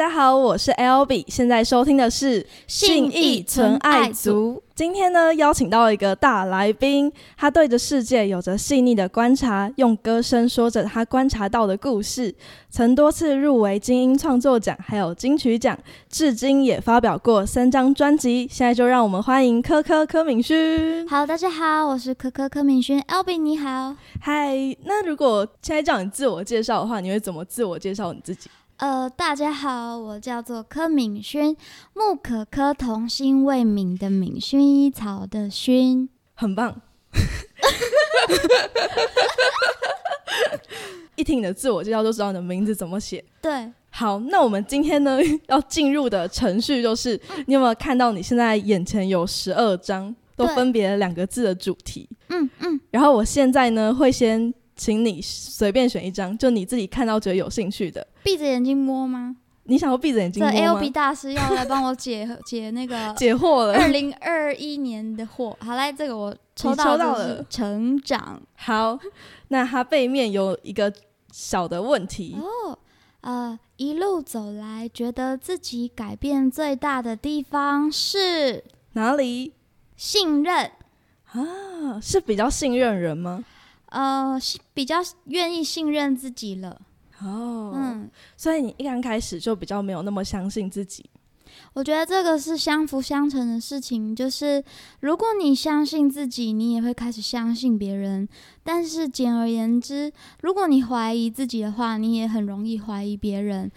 家好，我是 L B，现在收听的是信义存爱族。今天呢，邀请到一个大来宾，他对着世界有着细腻的观察，用歌声说着他观察到的故事，曾多次入围金音创作奖，还有金曲奖，至今也发表过三张专辑。现在就让我们欢迎柯柯柯敏勋。好，大家好，我是柯柯柯敏勋，L B 你好。嗨，那如果现在叫你自我介绍的话，你会怎么自我介绍你自己？呃，大家好，我叫做柯敏勋，木可柯童心未泯的敏，薰衣草的薰，很棒。一听你的自我介绍就知道你的名字怎么写。对，好，那我们今天呢要进入的程序就是，你有没有看到你现在眼前有十二张，都分别两个字的主题？嗯嗯。然后我现在呢会先。请你随便选一张，就你自己看到觉得有兴趣的。闭着眼睛摸吗？你想要闭着眼睛摸吗？这 L B 大师要来帮我解解那个 解惑了。二零二一年的货，好来，这个我抽到了。成长。好，那它背面有一个小的问题哦。呃，一路走来，觉得自己改变最大的地方是哪里？信任啊，是比较信任人吗？呃，比较愿意信任自己了。哦，嗯，所以你一刚开始就比较没有那么相信自己。我觉得这个是相辅相成的事情，就是如果你相信自己，你也会开始相信别人。但是简而言之，如果你怀疑自己的话，你也很容易怀疑别人。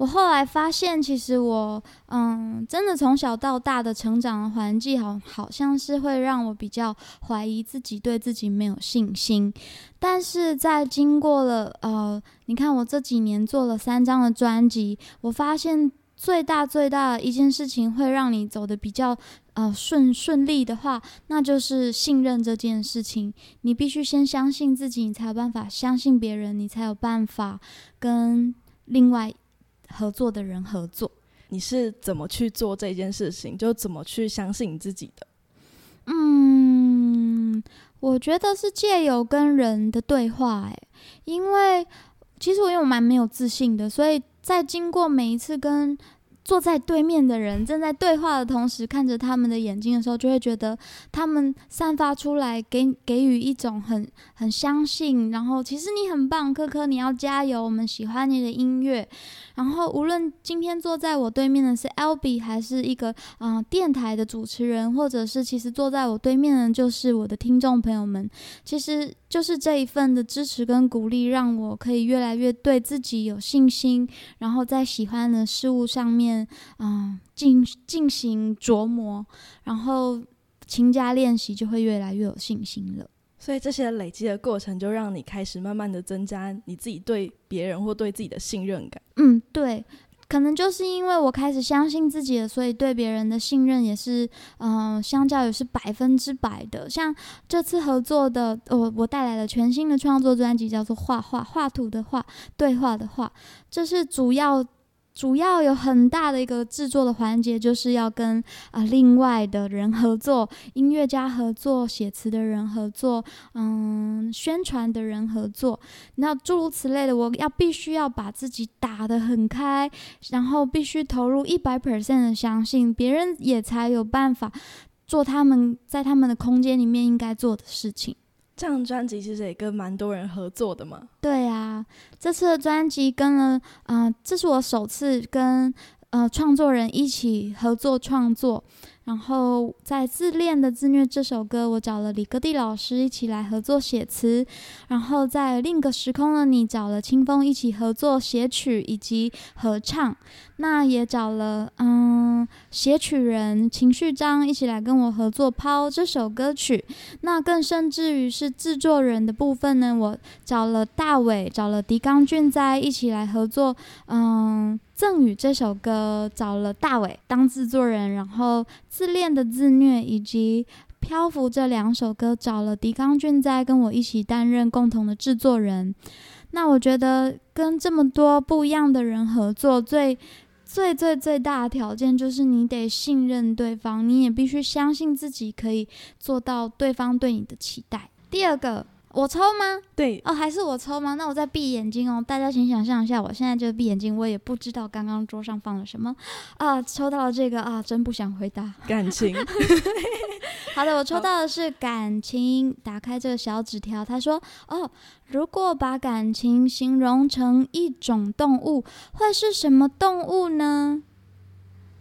我后来发现，其实我，嗯，真的从小到大的成长环境，好好像是会让我比较怀疑自己，对自己没有信心。但是在经过了，呃，你看我这几年做了三张的专辑，我发现最大最大的一件事情，会让你走的比较，呃，顺顺利的话，那就是信任这件事情。你必须先相信自己，你才有办法相信别人，你才有办法跟另外。合作的人合作，你是怎么去做这件事情？就怎么去相信你自己的？嗯，我觉得是借由跟人的对话，哎，因为其实我因为我蛮没有自信的，所以在经过每一次跟。坐在对面的人正在对话的同时，看着他们的眼睛的时候，就会觉得他们散发出来给给予一种很很相信，然后其实你很棒，科科，你要加油，我们喜欢你的音乐。然后无论今天坐在我对面的是 L B，还是一个嗯电台的主持人，或者是其实坐在我对面的就是我的听众朋友们，其实。就是这一份的支持跟鼓励，让我可以越来越对自己有信心，然后在喜欢的事物上面，嗯，进进行琢磨，然后勤加练习，就会越来越有信心了。所以这些累积的过程，就让你开始慢慢的增加你自己对别人或对自己的信任感。嗯，对。可能就是因为我开始相信自己了，所以对别人的信任也是，嗯，相较于是百分之百的。像这次合作的，我我带来了全新的创作专辑，叫做《画画画图的画对话的话》，这是主要。主要有很大的一个制作的环节，就是要跟啊另外的人合作，音乐家合作，写词的人合作，嗯，宣传的人合作，那诸如此类的，我要必须要把自己打得很开，然后必须投入一百 percent 的相信，别人也才有办法做他们在他们的空间里面应该做的事情。这张专辑其实也跟蛮多人合作的嘛。对啊，这次的专辑跟了，啊，这是我首次跟呃创作人一起合作创作。然后在《自恋的自虐》这首歌，我找了李格弟老师一起来合作写词。然后在另一个时空的你，找了清风一起合作写曲以及合唱。那也找了嗯写曲人情绪章一起来跟我合作抛这首歌曲。那更甚至于是制作人的部分呢，我找了大伟，找了狄刚俊在一起来合作。嗯。赠予这首歌找了大伟当制作人，然后自恋的自虐以及漂浮这两首歌找了狄刚俊在跟我一起担任共同的制作人。那我觉得跟这么多不一样的人合作，最最最最大的条件就是你得信任对方，你也必须相信自己可以做到对方对你的期待。第二个。我抽吗？对，哦，还是我抽吗？那我再闭眼睛哦。大家请想象一下，我现在就闭眼睛，我也不知道刚刚桌上放了什么啊。抽到了这个啊，真不想回答。感情。好的，我抽到的是感情。打开这个小纸条，他说：“哦，如果把感情形容成一种动物，会是什么动物呢？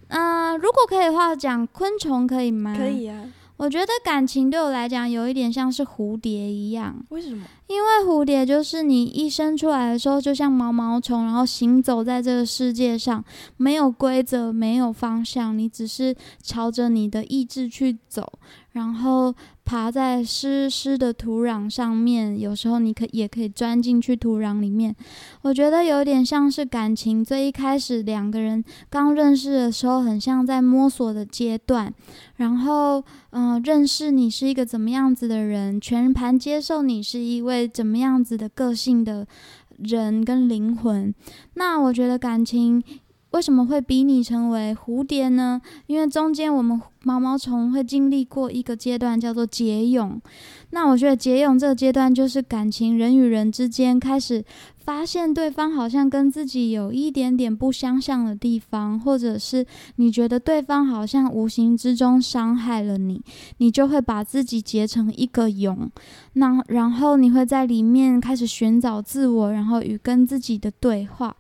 嗯，如果可以的话，讲昆虫可以吗？可以啊。”我觉得感情对我来讲有一点像是蝴蝶一样，为什么？因为蝴蝶就是你一生出来的时候就像毛毛虫，然后行走在这个世界上，没有规则，没有方向，你只是朝着你的意志去走，然后。爬在湿湿的土壤上面，有时候你可也可以钻进去土壤里面。我觉得有点像是感情，最一开始两个人刚认识的时候，很像在摸索的阶段。然后，嗯，认识你是一个怎么样子的人，全盘接受你是一位怎么样子的个性的人跟灵魂。那我觉得感情。为什么会比拟成为蝴蝶呢？因为中间我们毛毛虫会经历过一个阶段，叫做结蛹。那我觉得结蛹这个阶段，就是感情人与人之间开始发现对方好像跟自己有一点点不相像的地方，或者是你觉得对方好像无形之中伤害了你，你就会把自己结成一个蛹。那然后你会在里面开始寻找自我，然后与跟自己的对话。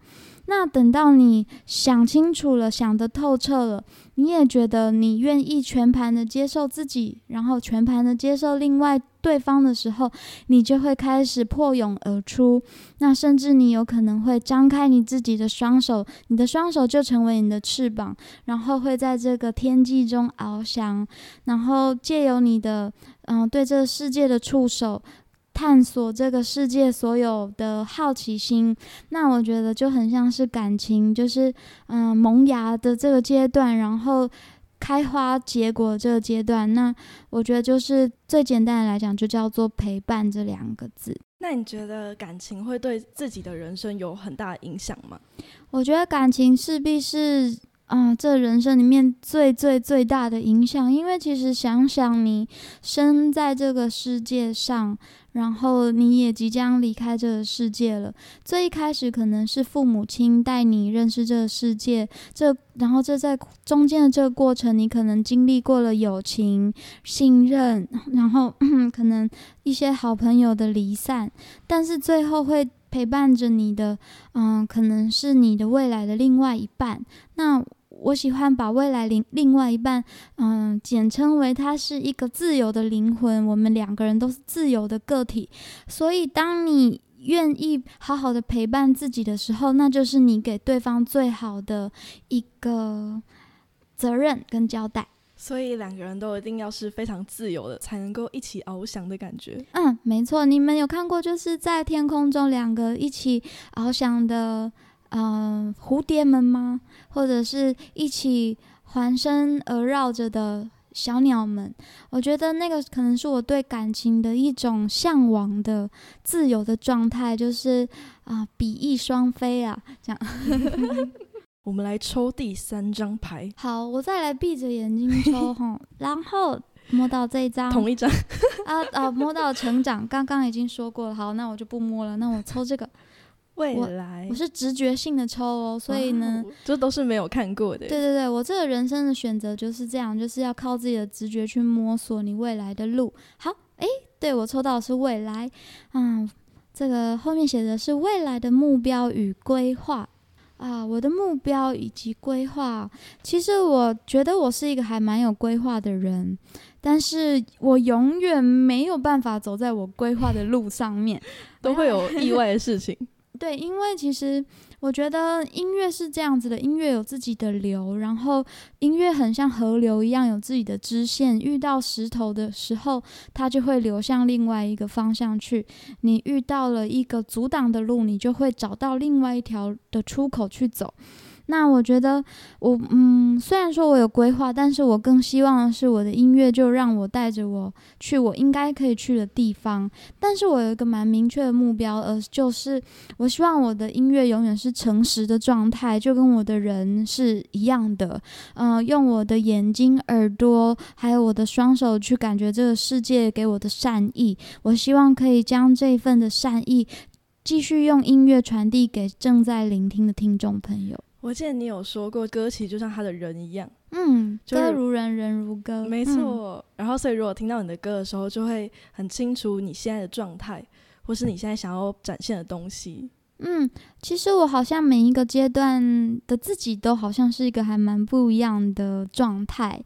那等到你想清楚了，想得透彻了，你也觉得你愿意全盘的接受自己，然后全盘的接受另外对方的时候，你就会开始破蛹而出。那甚至你有可能会张开你自己的双手，你的双手就成为你的翅膀，然后会在这个天际中翱翔，然后借由你的嗯对这个世界的触手。探索这个世界所有的好奇心，那我觉得就很像是感情，就是嗯萌芽的这个阶段，然后开花结果这个阶段。那我觉得就是最简单的来讲，就叫做陪伴这两个字。那你觉得感情会对自己的人生有很大的影响吗？我觉得感情势必是。啊，这人生里面最最最大的影响，因为其实想想你生在这个世界上，然后你也即将离开这个世界了。最一开始可能是父母亲带你认识这个世界，这然后这在中间的这个过程，你可能经历过了友情、信任，然后 可能一些好朋友的离散，但是最后会陪伴着你的，嗯，可能是你的未来的另外一半。那我喜欢把未来另另外一半，嗯，简称为他是一个自由的灵魂。我们两个人都是自由的个体，所以当你愿意好好的陪伴自己的时候，那就是你给对方最好的一个责任跟交代。所以两个人都一定要是非常自由的，才能够一起翱翔的感觉。嗯，没错。你们有看过就是在天空中两个一起翱翔的？嗯，蝴蝶们吗？或者是一起环身而绕着的小鸟们？我觉得那个可能是我对感情的一种向往的自由的状态，就是啊，比翼双飞啊，这样。我们来抽第三张牌。好，我再来闭着眼睛抽哈，然后摸到这一张，同一张啊啊，摸到成长，刚刚已经说过了。好，那我就不摸了，那我抽这个。未来，我是直觉性的抽哦，所以呢，这都是没有看过的。对对对，我这个人生的选择就是这样，就是要靠自己的直觉去摸索你未来的路。好，诶，对我抽到的是未来，嗯，这个后面写的是未来的目标与规划啊，我的目标以及规划，其实我觉得我是一个还蛮有规划的人，但是我永远没有办法走在我规划的路上面，都会有意外的事情。对，因为其实我觉得音乐是这样子的，音乐有自己的流，然后音乐很像河流一样有自己的支线。遇到石头的时候，它就会流向另外一个方向去；你遇到了一个阻挡的路，你就会找到另外一条的出口去走。那我觉得我嗯，虽然说我有规划，但是我更希望是我的音乐就让我带着我去我应该可以去的地方。但是我有一个蛮明确的目标，而就是我希望我的音乐永远是诚实的状态，就跟我的人是一样的。嗯，用我的眼睛、耳朵，还有我的双手去感觉这个世界给我的善意。我希望可以将这份的善意继续用音乐传递给正在聆听的听众朋友。我记得你有说过，歌其实就像他的人一样，嗯，歌如人，人如歌，没错。然后，所以如果听到你的歌的时候，就会很清楚你现在的状态，或是你现在想要展现的东西。嗯，其实我好像每一个阶段的自己都好像是一个还蛮不一样的状态。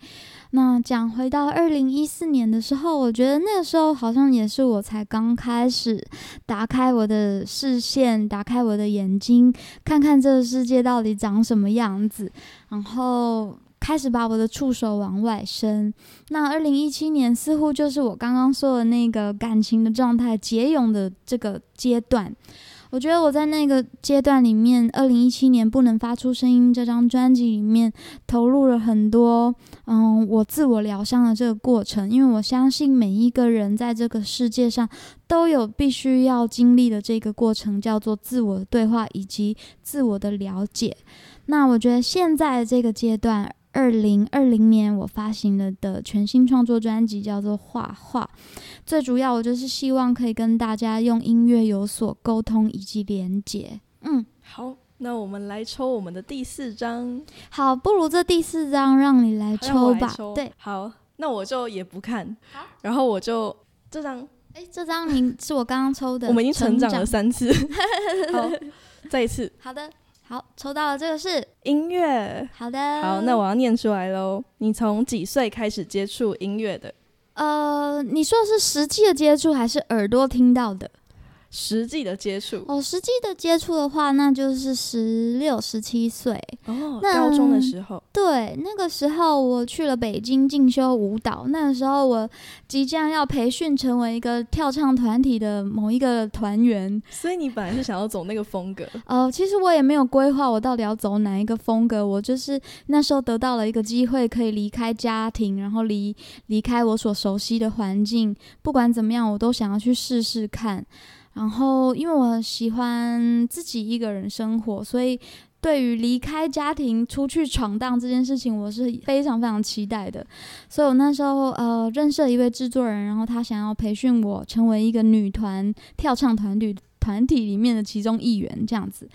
那讲回到二零一四年的时候，我觉得那个时候好像也是我才刚开始打开我的视线，打开我的眼睛，看看这个世界到底长什么样子，然后开始把我的触手往外伸。那二零一七年似乎就是我刚刚说的那个感情的状态结蛹的这个阶段。我觉得我在那个阶段里面，二零一七年不能发出声音这张专辑里面投入了很多，嗯，我自我疗伤的这个过程。因为我相信每一个人在这个世界上都有必须要经历的这个过程，叫做自我对话以及自我的了解。那我觉得现在这个阶段。二零二零年我发行了的全新创作专辑叫做《画画》，最主要我就是希望可以跟大家用音乐有所沟通以及连接。嗯，好，那我们来抽我们的第四张。好，不如这第四张让你来抽吧。对，好，那我就也不看。好，然后我就这张，哎，这张您是我刚刚抽的。我们已经成长了三次。好，再一次。好的。好，抽到了这个是音乐。好的，好，那我要念出来喽。你从几岁开始接触音乐的？呃，你说的是实际的接触，还是耳朵听到的？实际的接触哦，实际的接触的话，那就是十六、十七岁哦，高中的时候。对，那个时候我去了北京进修舞蹈。那个时候我即将要培训成为一个跳唱团体的某一个团员。所以你本来是想要走那个风格？呃，其实我也没有规划我到底要走哪一个风格。我就是那时候得到了一个机会，可以离开家庭，然后离离开我所熟悉的环境。不管怎么样，我都想要去试试看。然后，因为我喜欢自己一个人生活，所以对于离开家庭出去闯荡这件事情，我是非常非常期待的。所以我那时候呃认识了一位制作人，然后他想要培训我成为一个女团跳唱团队团体里面的其中一员，这样子。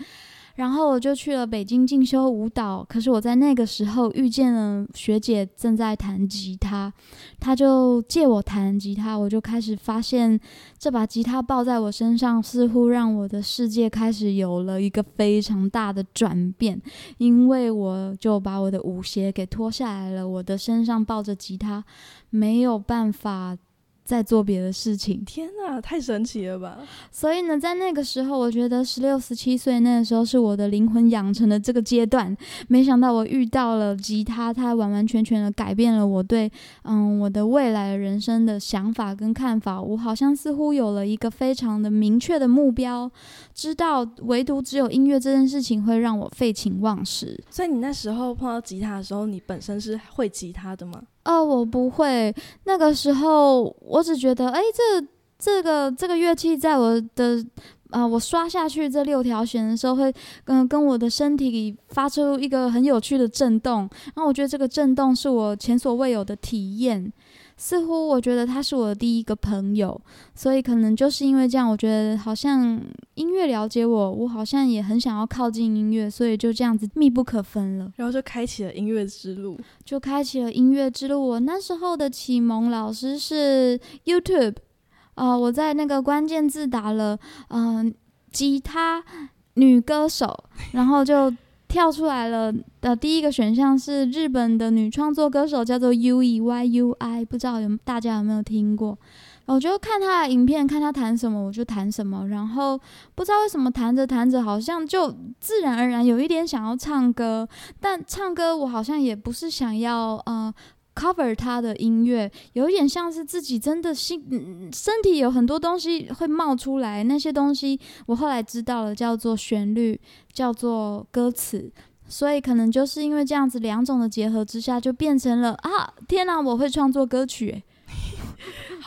然后我就去了北京进修舞蹈，可是我在那个时候遇见了学姐正在弹吉他，她就借我弹吉他，我就开始发现这把吉他抱在我身上，似乎让我的世界开始有了一个非常大的转变，因为我就把我的舞鞋给脱下来了，我的身上抱着吉他，没有办法。在做别的事情，天哪，太神奇了吧！所以呢，在那个时候，我觉得十六、十七岁那个时候是我的灵魂养成的这个阶段。没想到我遇到了吉他，它完完全全的改变了我对嗯我的未来人生的想法跟看法。我好像似乎有了一个非常的明确的目标，知道唯独只有音乐这件事情会让我废寝忘食。所以你那时候碰到吉他的时候，你本身是会吉他的吗？哦，我不会。那个时候，我只觉得，哎，这这个这个乐器在我的啊，我刷下去这六条弦的时候，会跟跟我的身体发出一个很有趣的震动。然后我觉得这个震动是我前所未有的体验。似乎我觉得他是我的第一个朋友，所以可能就是因为这样，我觉得好像音乐了解我，我好像也很想要靠近音乐，所以就这样子密不可分了。然后就开启了音乐之路，就开启了音乐之路。我那时候的启蒙老师是 YouTube，啊，我在那个关键字打了嗯吉他女歌手，然后就。跳出来了的第一个选项是日本的女创作歌手，叫做 U E Y U I，不知道有大家有没有听过？我就看她的影片，看她弹什么我就弹什么，然后不知道为什么弹着弹着，好像就自然而然有一点想要唱歌，但唱歌我好像也不是想要呃。Cover 他的音乐，有一点像是自己真的心身体有很多东西会冒出来，那些东西我后来知道了，叫做旋律，叫做歌词。所以可能就是因为这样子两种的结合之下，就变成了啊，天哪，我会创作歌曲，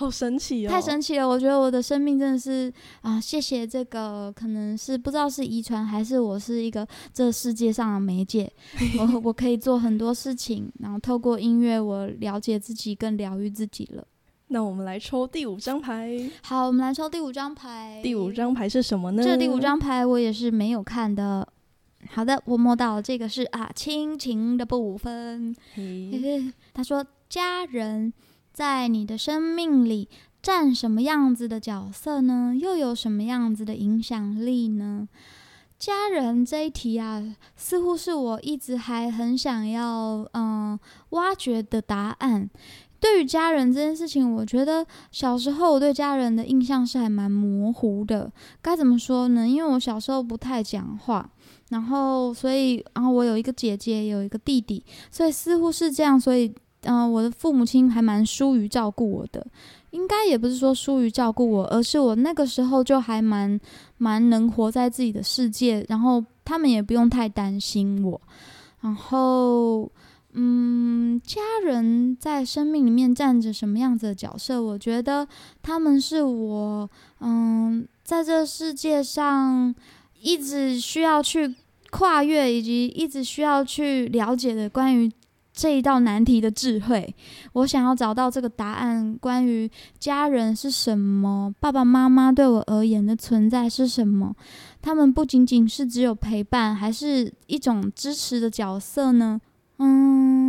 好神奇哦！太神奇了！我觉得我的生命真的是啊，谢谢这个，可能是不知道是遗传还是我是一个这世界上的媒介，我我可以做很多事情，然后透过音乐，我了解自己，更疗愈自己了。那我们来抽第五张牌。好，我们来抽第五张牌。第五张牌是什么呢？这第五张牌我也是没有看的。好的，我摸到这个是啊，亲情的部分。他说家人。在你的生命里占什么样子的角色呢？又有什么样子的影响力呢？家人这一题啊，似乎是我一直还很想要嗯挖掘的答案。对于家人这件事情，我觉得小时候我对家人的印象是还蛮模糊的。该怎么说呢？因为我小时候不太讲话，然后所以然后我有一个姐姐，有一个弟弟，所以似乎是这样，所以。嗯，我的父母亲还蛮疏于照顾我的，应该也不是说疏于照顾我，而是我那个时候就还蛮蛮能活在自己的世界，然后他们也不用太担心我。然后，嗯，家人在生命里面占着什么样子的角色？我觉得他们是我，嗯，在这世界上一直需要去跨越，以及一直需要去了解的关于。这一道难题的智慧，我想要找到这个答案。关于家人是什么，爸爸妈妈对我而言的存在是什么？他们不仅仅是只有陪伴，还是一种支持的角色呢？嗯，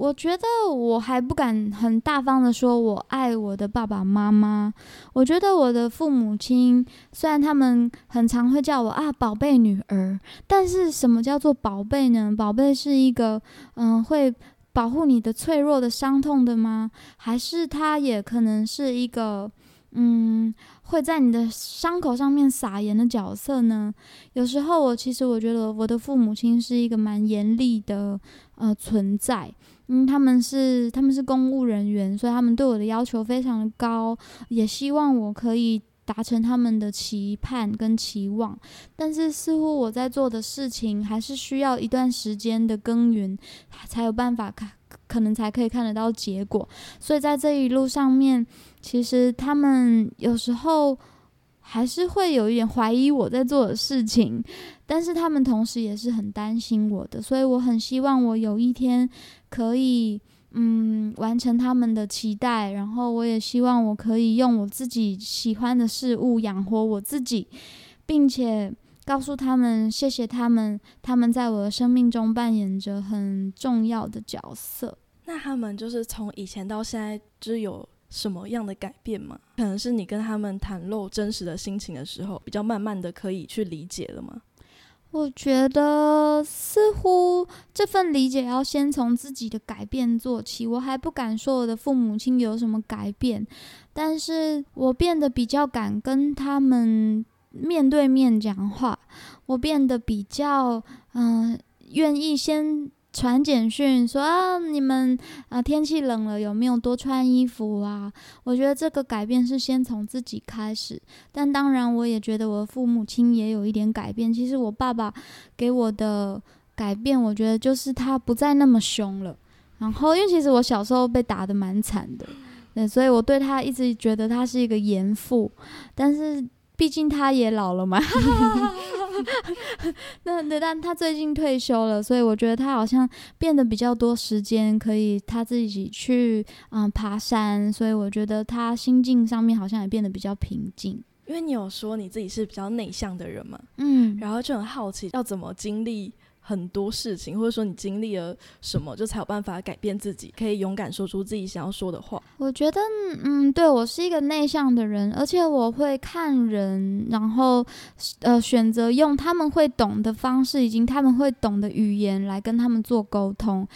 我觉得我还不敢很大方的说，我爱我的爸爸妈妈。我觉得我的父母亲，虽然他们很常会叫我啊宝贝女儿，但是什么叫做宝贝呢？宝贝是一个嗯会保护你的脆弱的伤痛的吗？还是他也可能是一个嗯？会在你的伤口上面撒盐的角色呢？有时候我其实我觉得我的父母亲是一个蛮严厉的呃存在，嗯，他们是他们是公务人员，所以他们对我的要求非常的高，也希望我可以达成他们的期盼跟期望。但是似乎我在做的事情还是需要一段时间的耕耘，才有办法看。可能才可以看得到结果，所以在这一路上面，其实他们有时候还是会有一点怀疑我在做的事情，但是他们同时也是很担心我的，所以我很希望我有一天可以嗯完成他们的期待，然后我也希望我可以用我自己喜欢的事物养活我自己，并且。告诉他们，谢谢他们，他们在我的生命中扮演着很重要的角色。那他们就是从以前到现在，就有什么样的改变吗？可能是你跟他们袒露真实的心情的时候，比较慢慢的可以去理解了吗？我觉得似乎这份理解要先从自己的改变做起。我还不敢说我的父母亲有什么改变，但是我变得比较敢跟他们。面对面讲话，我变得比较嗯，愿意先传简讯说啊，你们啊天气冷了，有没有多穿衣服啊？我觉得这个改变是先从自己开始，但当然我也觉得我的父母亲也有一点改变。其实我爸爸给我的改变，我觉得就是他不再那么凶了。然后，因为其实我小时候被打的蛮惨的，对，所以我对他一直觉得他是一个严父，但是。毕竟他也老了嘛，那那但他最近退休了，所以我觉得他好像变得比较多时间可以他自己去嗯爬山，所以我觉得他心境上面好像也变得比较平静。因为你有说你自己是比较内向的人嘛，嗯，然后就很好奇要怎么经历。很多事情，或者说你经历了什么，就才有办法改变自己，可以勇敢说出自己想要说的话。我觉得，嗯，对我是一个内向的人，而且我会看人，然后呃选择用他们会懂的方式，以及他们会懂的语言来跟他们做沟通。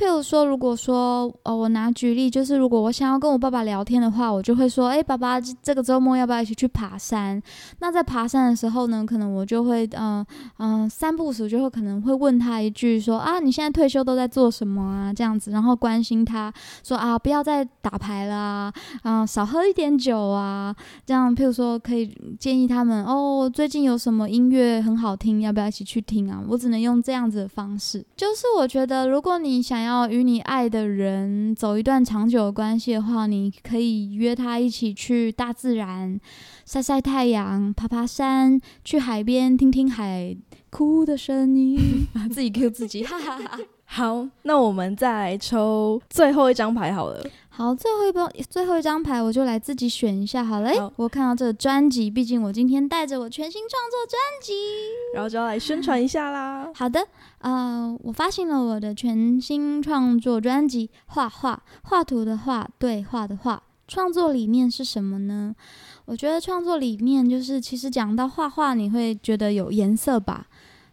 譬如说，如果说，呃，我拿举例，就是如果我想要跟我爸爸聊天的话，我就会说，哎，爸爸，这个周末要不要一起去爬山？那在爬山的时候呢，可能我就会，嗯嗯，三步时就会可能会问他一句说啊，你现在退休都在做什么啊？这样子，然后关心他说啊，不要再打牌啦，啊，少喝一点酒啊，这样，譬如说可以建议他们哦，最近有什么音乐很好听，要不要一起去听啊？我只能用这样子的方式，就是我觉得如果你想要与你爱的人走一段长久的关系的话，你可以约他一起去大自然晒晒太阳、爬爬山、去海边听听海哭的声音，自己 Q 自己，哈哈哈。好，那我们再来抽最后一张牌好了。好，最后一包最后一张牌，我就来自己选一下好了。好我看到这个专辑，毕竟我今天带着我全新创作专辑。然后就要来宣传一下啦。好的，呃，我发行了我的全新创作专辑《画画画图的画对画的画》。创作理念是什么呢？我觉得创作理念就是，其实讲到画画，你会觉得有颜色吧？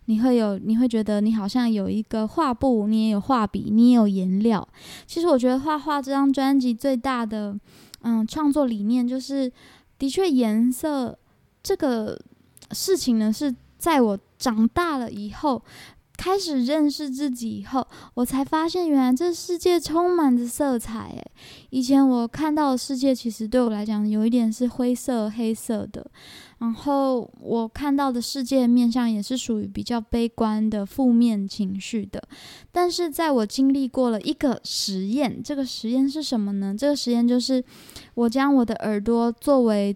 你会有，你会觉得你好像有一个画布，你也有画笔，你也有颜料。其实我觉得画画这张专辑最大的，嗯，创作理念就是，的确颜色这个事情呢，是在我长大了以后，开始认识自己以后，我才发现原来这世界充满着色彩。诶，以前我看到的世界其实对我来讲有一点是灰色、黑色的，然后我看到的世界面向也是属于比较悲观的、负面情绪的。但是在我经历过了一个实验，这个实验是什么呢？这个实验就是我将我的耳朵作为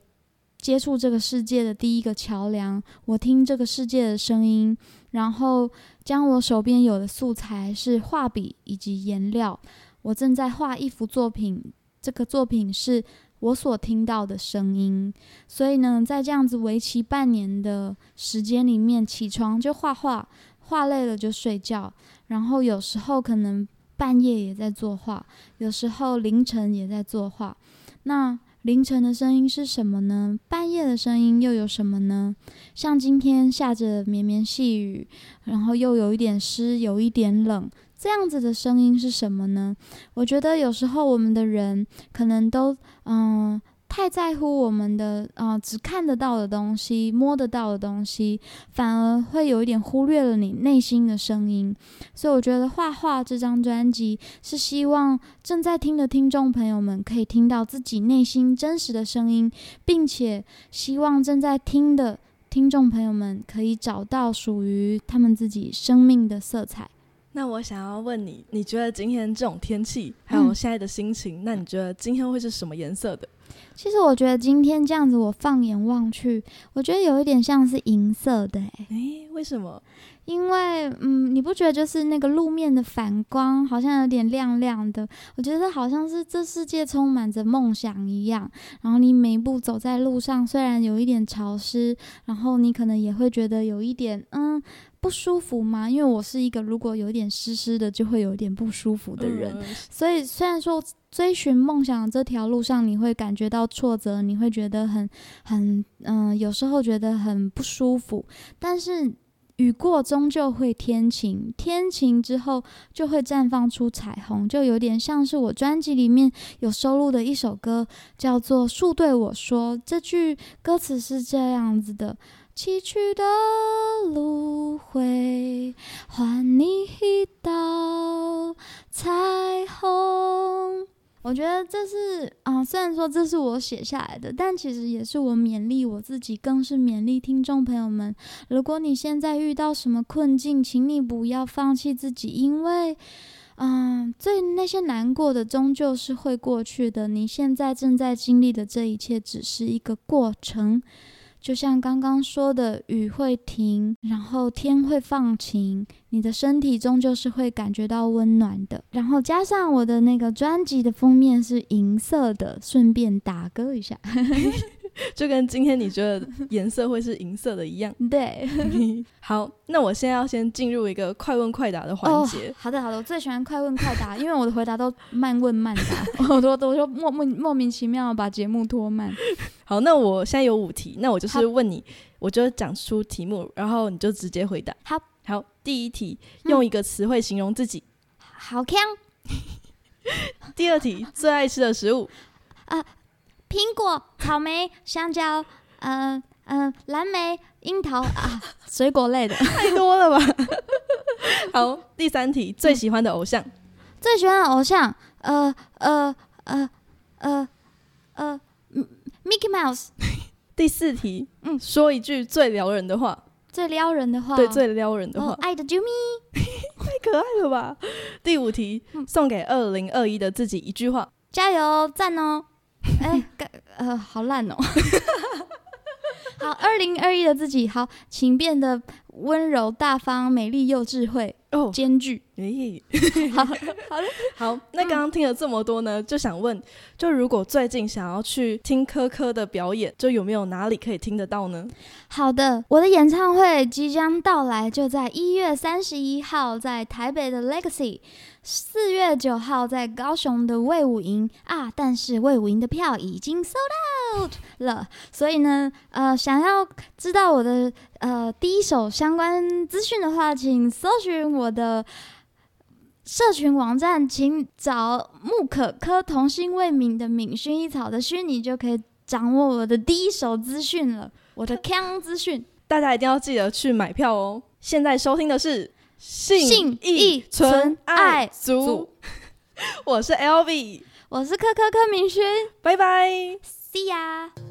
接触这个世界的第一个桥梁，我听这个世界的声音，然后将我手边有的素材是画笔以及颜料，我正在画一幅作品，这个作品是我所听到的声音。所以呢，在这样子为期半年的时间里面，起床就画画，画累了就睡觉，然后有时候可能半夜也在作画，有时候凌晨也在作画。那凌晨的声音是什么呢？半夜的声音又有什么呢？像今天下着绵绵细雨，然后又有一点湿，有一点冷，这样子的声音是什么呢？我觉得有时候我们的人可能都嗯。太在乎我们的啊、呃只看得到的东西、摸得到的东西，反而会有一点忽略了你内心的声音。所以我觉得画画这张专辑是希望正在听的听众朋友们可以听到自己内心真实的声音，并且希望正在听的听众朋友们可以找到属于他们自己生命的色彩。那我想要问你，你觉得今天这种天气，还有现在的心情，那你觉得今天会是什么颜色的？其实我觉得今天这样子，我放眼望去，我觉得有一点像是银色的、欸，诶，为什么？因为嗯，你不觉得就是那个路面的反光好像有点亮亮的？我觉得好像是这世界充满着梦想一样。然后你每一步走在路上，虽然有一点潮湿，然后你可能也会觉得有一点嗯不舒服嘛。因为我是一个如果有一点湿湿的就会有一点不舒服的人，嗯所以虽然说追寻梦想这条路上，你会感觉到挫折，你会觉得很很嗯、有时候觉得很不舒服，但是雨过终究会天晴，天晴之后就会绽放出彩虹，就有点像是我专辑里面有收录的一首歌，叫做《树对我说》。这句歌词是这样子的。崎岖的路会还你一道彩虹。我觉得这是啊、虽然说这是我写下来的，但其实也是我勉励我自己，更是勉励听众朋友们。如果你现在遇到什么困境，请你不要放弃自己，因为，嗯，最那些难过的终究是会过去的。你现在正在经历的这一切，只是一个过程。就像刚刚说的，雨会停，然后天会放晴，你的身体终究是会感觉到温暖的。然后加上我的那个专辑的封面是银色的，顺便打歌一下。就跟今天你觉得颜色会是银色的一样。对，好，那我现在要先进入一个快问快答的环节。哦。好的，好的，我最喜欢快问快答，因为我的回答都慢问慢答，我都都就莫莫莫名其妙把节目拖慢。好，那我现在有五题，那我就是问你，我就讲出题目，然后你就直接回答。好，好，第一题，嗯用一个词汇形容自己。好看，第二题，最爱吃的食物。苹果、草莓、香蕉，呃呃，蓝莓、樱桃啊，水果类的。太多了吧？好，第三题，最喜欢的偶像，最喜欢的偶像，呃呃呃呃呃嗯，Mickey Mouse。第四题，嗯说一句最撩人的话，最撩人的话，对，最撩人的哦话，爱的啾咪。太可爱了吧？第五题，嗯送给二零二一的自己一句话，加油，赞哦！哎、干呃，好烂哦。好，二零二一的自己，好，请变得温柔、大方、美丽又智慧，哦，兼具。诶，好，好的。好，那刚刚听了这么多呢，就想问，就如果最近想要去听科科的表演，就有没有哪里可以听得到呢？好的，我的演唱会即将到来，就在一月三十一号在台北的 Legacy，四月九号在高雄的魏武营啊，但是魏武营的票已经 sold out 了，所以呢，呃，想要知道我的呃第一手相关资讯的话，请搜寻我的。社群网站，请找木可科童心未泯的泯薰衣草的薰，你就可以掌握我的第一手资讯了。我的康资讯，大家一定要记得去买票哦。现在收听的是信信义义纯纯爱爱族族，我是 LV，我是柯柯柯明勋拜拜。，See ya。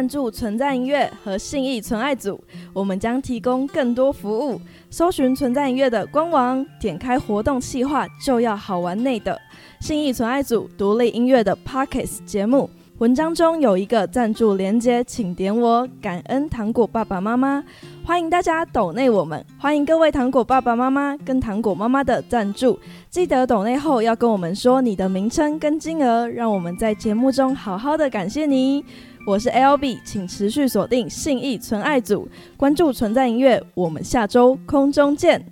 赞助存在音乐和信义存爱组，我们将提供更多服务。搜寻存在音乐的官网，点开活动计划就要好玩内的信义存爱组独立音乐的 Pockets 节目。文章中有一个赞助连接，请点我，感恩糖果爸爸妈妈，欢迎大家抖内我们，欢迎各位糖果爸爸妈妈跟糖果妈妈的赞助，记得抖内后要跟我们说你的名称跟金额，让我们在节目中好好的感谢你。我是 L B，请持续锁定信义存爱组，关注存在音乐，我们下周空中见。